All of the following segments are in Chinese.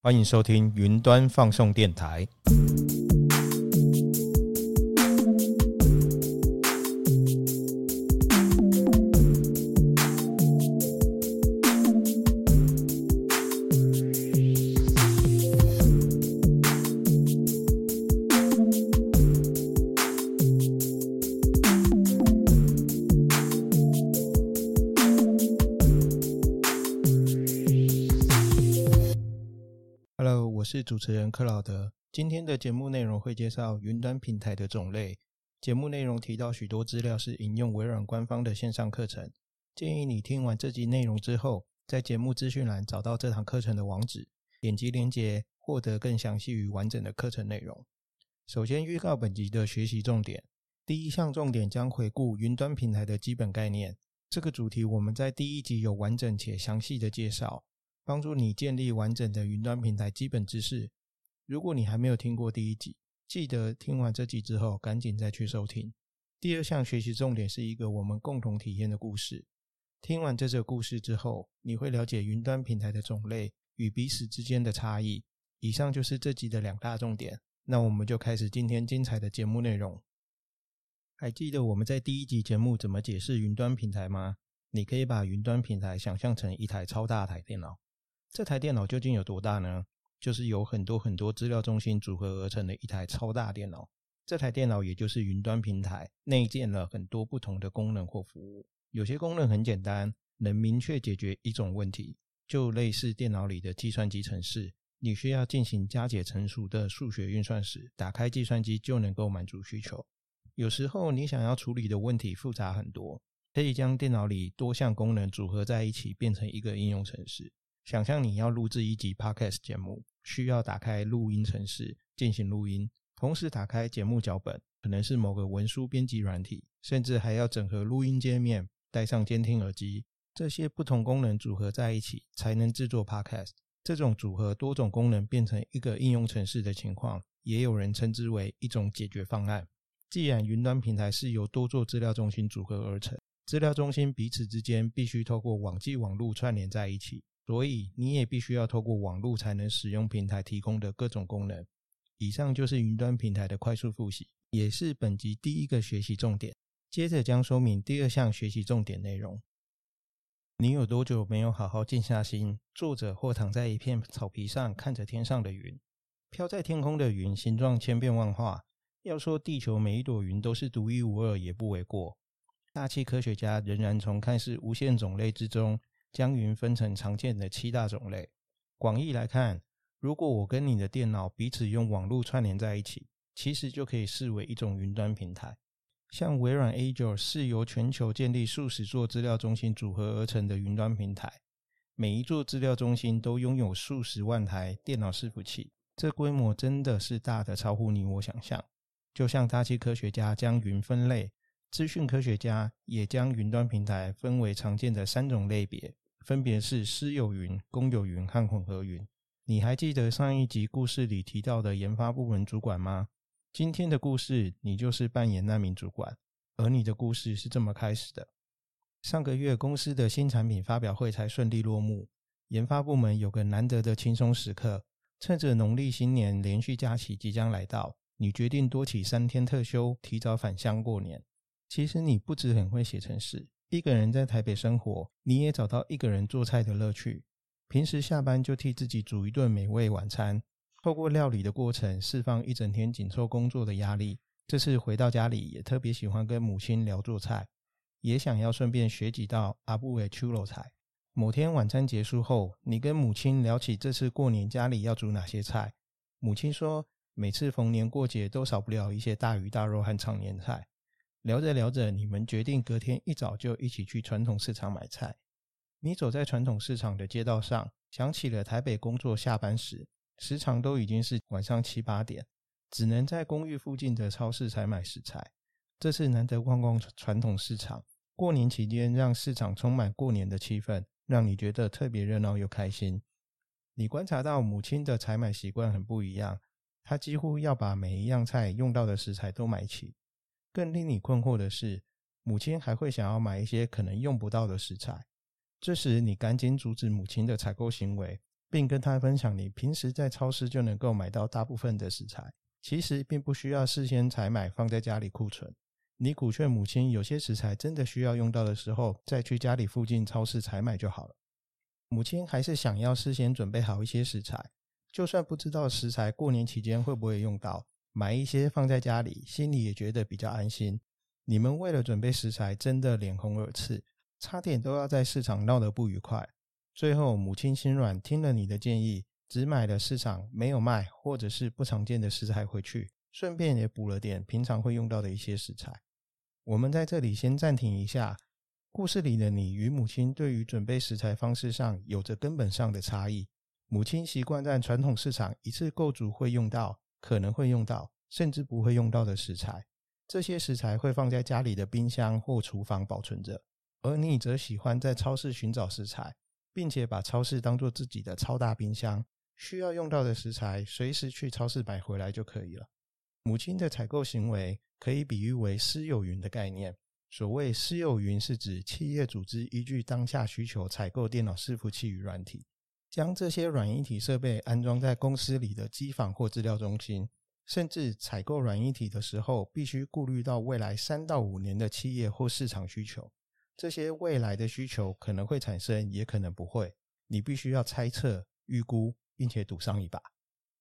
欢迎收听云端放送电台。是主持人克劳德。今天的节目内容会介绍云端平台的种类。节目内容提到许多资料是引用微软官方的线上课程，建议你听完这集内容之后，在节目资讯栏找到这堂课程的网址，点击连接，获得更详细与完整的课程内容。首先预告本集的学习重点，第一项重点将回顾云端平台的基本概念。这个主题我们在第一集有完整且详细的介绍。帮助你建立完整的云端平台基本知识。如果你还没有听过第一集，记得听完这集之后赶紧再去收听。第二项学习重点是一个我们共同体验的故事。听完这则故事之后，你会了解云端平台的种类与彼此之间的差异。以上就是这集的两大重点。那我们就开始今天精彩的节目内容。还记得我们在第一集节目怎么解释云端平台吗？你可以把云端平台想象成一台超大台电脑。这台电脑究竟有多大呢？就是由很多很多资料中心组合而成的一台超大电脑。这台电脑也就是云端平台，内建了很多不同的功能或服务。有些功能很简单，能明确解决一种问题，就类似电脑里的计算机程式。你需要进行加减乘除的数学运算时，打开计算机就能够满足需求。有时候你想要处理的问题复杂很多，可以将电脑里多项功能组合在一起，变成一个应用程式。想象你要录制一集 Podcast 节目，需要打开录音程式进行录音，同时打开节目脚本，可能是某个文书编辑软体，甚至还要整合录音界面，戴上监听耳机，这些不同功能组合在一起才能制作 Podcast。这种组合多种功能变成一个应用程式的情况，也有人称之为一种解决方案。既然云端平台是由多座资料中心组合而成，资料中心彼此之间必须透过网际网路串联在一起。所以你也必须要透过网络才能使用平台提供的各种功能。以上就是云端平台的快速复习，也是本集第一个学习重点。接着将说明第二项学习重点内容。你有多久没有好好静下心，坐着或躺在一片草皮上，看着天上的云？飘在天空的云形状千变万化，要说地球每一朵云都是独一无二也不为过。大气科学家仍然从看似无限种类之中。将云分成常见的七大种类。广义来看，如果我跟你的电脑彼此用网络串联在一起，其实就可以视为一种云端平台。像微软 Azure 是由全球建立数十座资料中心组合而成的云端平台，每一座资料中心都拥有数十万台电脑伺服器，这规模真的是大的超乎你我想象。就像大气科学家将云分类。资讯科学家也将云端平台分为常见的三种类别，分别是私有云、公有云和混合云。你还记得上一集故事里提到的研发部门主管吗？今天的故事，你就是扮演那名主管，而你的故事是这么开始的：上个月公司的新产品发表会才顺利落幕，研发部门有个难得的轻松时刻，趁着农历新年连续假期即将来到，你决定多起三天特休，提早返乡过年。其实你不止很会写程式，一个人在台北生活，你也找到一个人做菜的乐趣。平时下班就替自己煮一顿美味晚餐，透过料理的过程释放一整天紧凑工作的压力。这次回到家里，也特别喜欢跟母亲聊做菜，也想要顺便学几道阿布韦秋肉菜。某天晚餐结束后，你跟母亲聊起这次过年家里要煮哪些菜，母亲说，每次逢年过节都少不了一些大鱼大肉和常年菜。聊着聊着，你们决定隔天一早就一起去传统市场买菜。你走在传统市场的街道上，想起了台北工作下班时，时常都已经是晚上七八点，只能在公寓附近的超市采买食材。这次难得逛逛传统市场，过年期间让市场充满过年的气氛，让你觉得特别热闹又开心。你观察到母亲的采买习惯很不一样，她几乎要把每一样菜用到的食材都买齐。更令你困惑的是，母亲还会想要买一些可能用不到的食材。这时，你赶紧阻止母亲的采购行为，并跟他分享你平时在超市就能够买到大部分的食材，其实并不需要事先采买放在家里库存。你鼓劝母亲，有些食材真的需要用到的时候，再去家里附近超市采买就好了。母亲还是想要事先准备好一些食材，就算不知道食材过年期间会不会用到，买一些放在家里，心里也觉得比较安心。你们为了准备食材，真的脸红耳赤，差点都要在市场闹得不愉快。最后，母亲心软，听了你的建议，只买了市场没有卖或者是不常见的食材回去，顺便也补了点平常会用到的一些食材。我们在这里先暂停一下。故事里的你与母亲对于准备食材方式上有着根本上的差异。母亲习惯在传统市场一次购足会用到，可能会用到，甚至不会用到的食材。这些食材会放在家里的冰箱或厨房保存着，而你则喜欢在超市寻找食材，并且把超市当做自己的超大冰箱，需要用到的食材随时去超市买回来就可以了。母亲的采购行为可以比喻为私有云的概念。所谓私有云，是指企业组织依据当下需求采购电脑伺服器与软体，将这些软硬体设备安装在公司里的机房或资料中心。甚至采购软硬体的时候，必须顾虑到未来三到五年的企业或市场需求。这些未来的需求可能会产生，也可能不会。你必须要猜测、预估，并且赌上一把。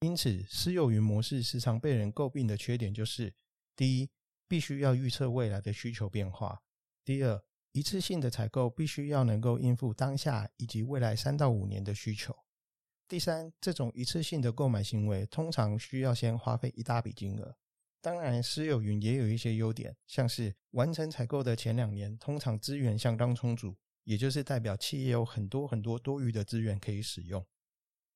因此，私有云模式时常被人诟病的缺点就是：第一，必须要预测未来的需求变化；第二，一次性的采购必须要能够应付当下以及未来三到五年的需求。第三，这种一次性的购买行为通常需要先花费一大笔金额。当然，私有云也有一些优点，像是完成采购的前两年，通常资源相当充足，也就是代表企业有很多很多多余的资源可以使用。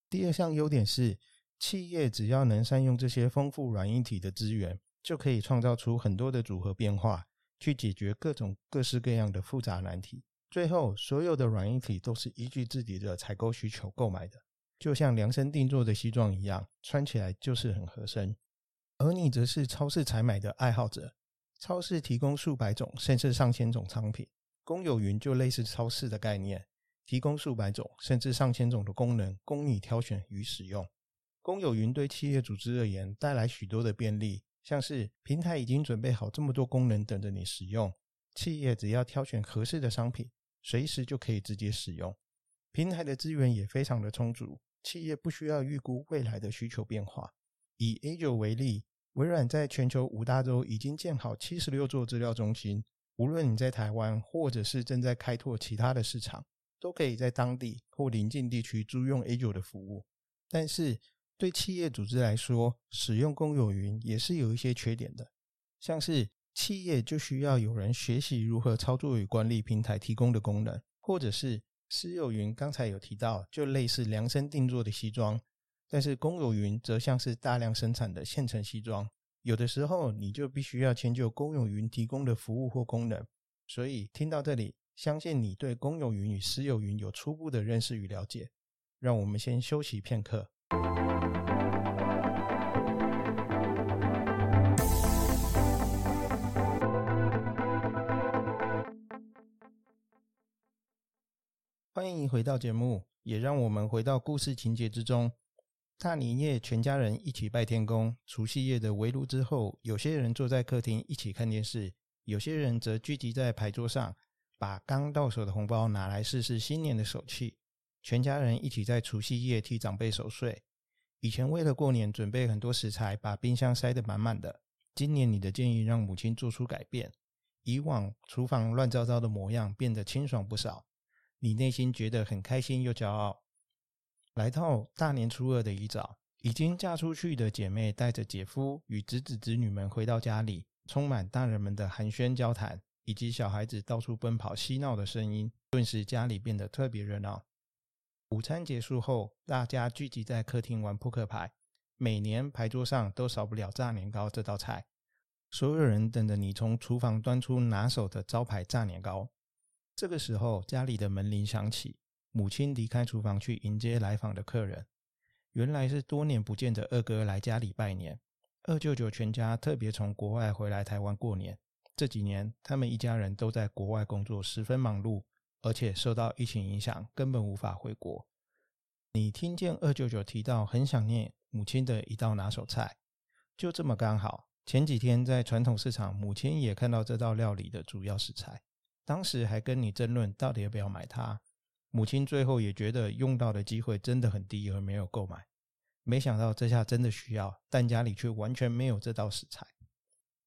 第二项优点是，企业只要能善用这些丰富软硬体的资源，就可以创造出很多的组合变化，去解决各种各式各样的复杂难题。最后，所有的软硬体都是依据自己的采购需求购买的。就像量身定做的西装一样，穿起来就是很合身。而你则是超市采买的爱好者，超市提供数百种甚至上千种商品，公有云就类似超市的概念，提供数百种甚至上千种的功能供你挑选与使用。公有云对企业组织而言带来许多的便利，像是平台已经准备好这么多功能等着你使用，企业只要挑选合适的商品，随时就可以直接使用。平台的资源也非常的充足。企业不需要预估未来的需求变化。以 Azure 为例，微软在全球五大洲已经建好七十六座资料中心。无论你在台湾，或者是正在开拓其他的市场，都可以在当地或邻近地区租用 Azure 的服务。但是，对企业组织来说，使用公有云也是有一些缺点的，像是企业就需要有人学习如何操作与管理平台提供的功能，或者是。私有云刚才有提到，就类似量身定做的西装，但是公有云则像是大量生产的现成西装。有的时候你就必须要迁就公有云提供的服务或功能。所以听到这里，相信你对公有云与私有云有初步的认识与了解。让我们先休息片刻。欢迎回到节目，也让我们回到故事情节之中。大年夜，全家人一起拜天公；除夕夜的围炉之后，有些人坐在客厅一起看电视，有些人则聚集在牌桌上，把刚到手的红包拿来试试新年的手气。全家人一起在除夕夜替长辈守岁。以前为了过年准备很多食材，把冰箱塞得满满的。今年你的建议让母亲做出改变，以往厨房乱糟糟的模样变得清爽不少。你内心觉得很开心又骄傲。来到大年初二的一早，已经嫁出去的姐妹带着姐夫与侄子侄女们回到家里，充满大人们的寒暄交谈，以及小孩子到处奔跑嬉闹的声音，顿时家里变得特别热闹。午餐结束后，大家聚集在客厅玩扑克牌。每年牌桌上都少不了炸年糕这道菜，所有人等着你从厨房端出拿手的招牌炸年糕。这个时候，家里的门铃响起，母亲离开厨房去迎接来访的客人。原来是多年不见的二哥来家里拜年。二舅舅全家特别从国外回来台湾过年。这几年，他们一家人都在国外工作，十分忙碌，而且受到疫情影响，根本无法回国。你听见二舅舅提到很想念母亲的一道拿手菜，就这么刚好。前几天在传统市场，母亲也看到这道料理的主要食材，当时还跟你争论到底要不要买它。母亲最后也觉得用到的机会真的很低，而没有购买。没想到这下真的需要，但家里却完全没有这道食材。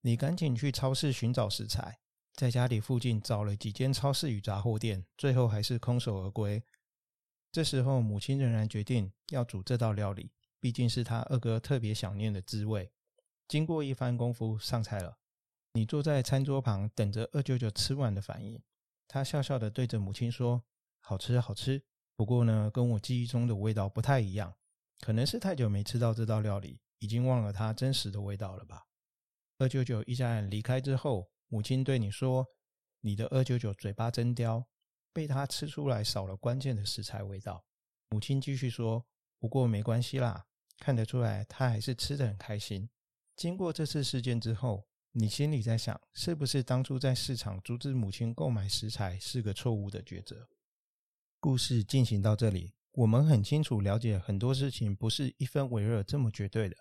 你赶紧去超市寻找食材，在家里附近找了几间超市与杂货店，最后还是空手而归。这时候，母亲仍然决定要煮这道料理，毕竟是他二哥特别想念的滋味。经过一番功夫，上菜了。你坐在餐桌旁，等着二舅舅吃完的反应。他笑笑的对着母亲说：“好吃，好吃。不过呢，跟我记忆中的味道不太一样。可能是太久没吃到这道料理，已经忘了它真实的味道了吧。”二舅舅一家人离开之后，母亲对你说：“你的二九九嘴巴真刁，被他吃出来少了关键的食材味道。”母亲继续说：“不过没关系啦，看得出来他还是吃得很开心。”经过这次事件之后，你心里在想，是不是当初在市场阻止母亲购买食材是个错误的抉择？故事进行到这里，我们很清楚了解很多事情不是一分为二这么绝对的。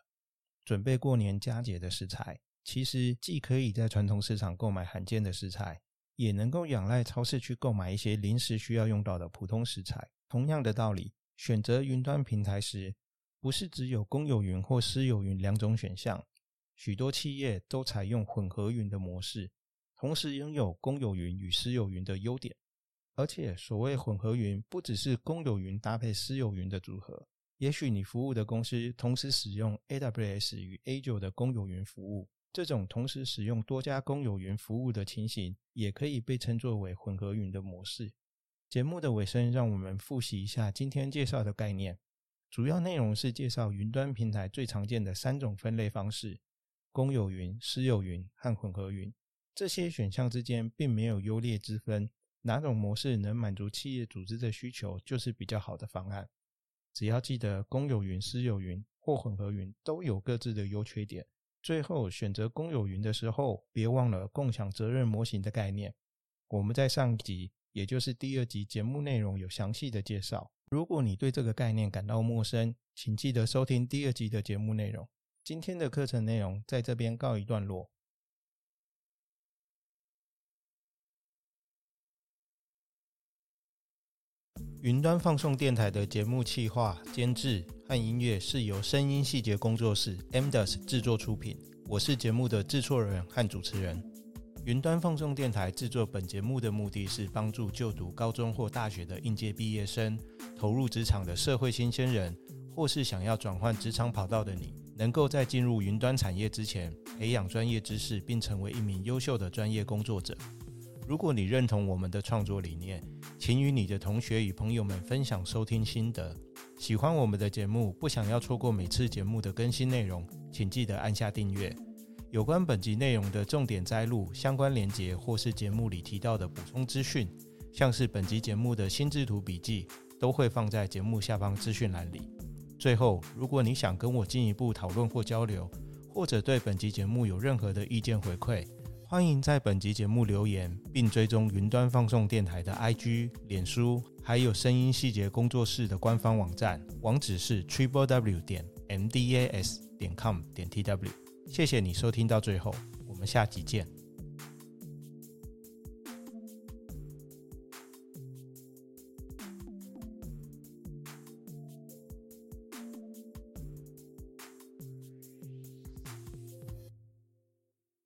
准备过年佳节的食材，其实既可以在传统市场购买罕见的食材，也能够仰赖超市去购买一些临时需要用到的普通食材。同样的道理，选择云端平台时，不是只有公有云或私有云两种选项。许多企业都采用混合云的模式，同时拥有公有云与私有云的优点。而且，所谓混合云，不只是公有云搭配私有云的组合。也许你服务的公司同时使用 AWS 与 Azure 的公有云服务，这种同时使用多家公有云服务的情形，也可以被称作为混合云的模式。节目的尾声，让我们复习一下今天介绍的概念。主要内容是介绍云端平台最常见的三种分类方式。公有云、私有云和混合云这些选项之间并没有优劣之分，哪种模式能满足企业组织的需求就是比较好的方案。只要记得公有云、私有云或混合云都有各自的优缺点。最后选择公有云的时候，别忘了共享责任模型的概念。我们在上集，也就是第二集节目内容有详细的介绍。如果你对这个概念感到陌生，请记得收听第二集的节目内容。今天的课程内容在这边告一段落。云端放送电台的节目企划、监制和音乐是由声音细节工作室 MDS 制作出品。我是节目的制作人和主持人。云端放送电台制作本节目的目的是帮助就读高中或大学的应届毕业生、投入职场的社会新鲜人，或是想要转换职场跑道的你。能够在进入云端产业之前培养专业知识，并成为一名优秀的专业工作者。如果你认同我们的创作理念，请与你的同学与朋友们分享收听心得。喜欢我们的节目，不想要错过每次节目的更新内容，请记得按下订阅。有关本集内容的重点摘录、相关连结或是节目里提到的补充资讯，像是本集节目的心智图笔记，都会放在节目下方资讯栏里。最后，如果你想跟我进一步讨论或交流，或者对本集节目有任何的意见回馈，欢迎在本集节目留言，并追踪云端放送电台的 IG、脸书，还有声音细节工作室的官方网站，网址是 triple w 点 mdas 点 com 点 tw。谢谢你收听到最后，我们下集见。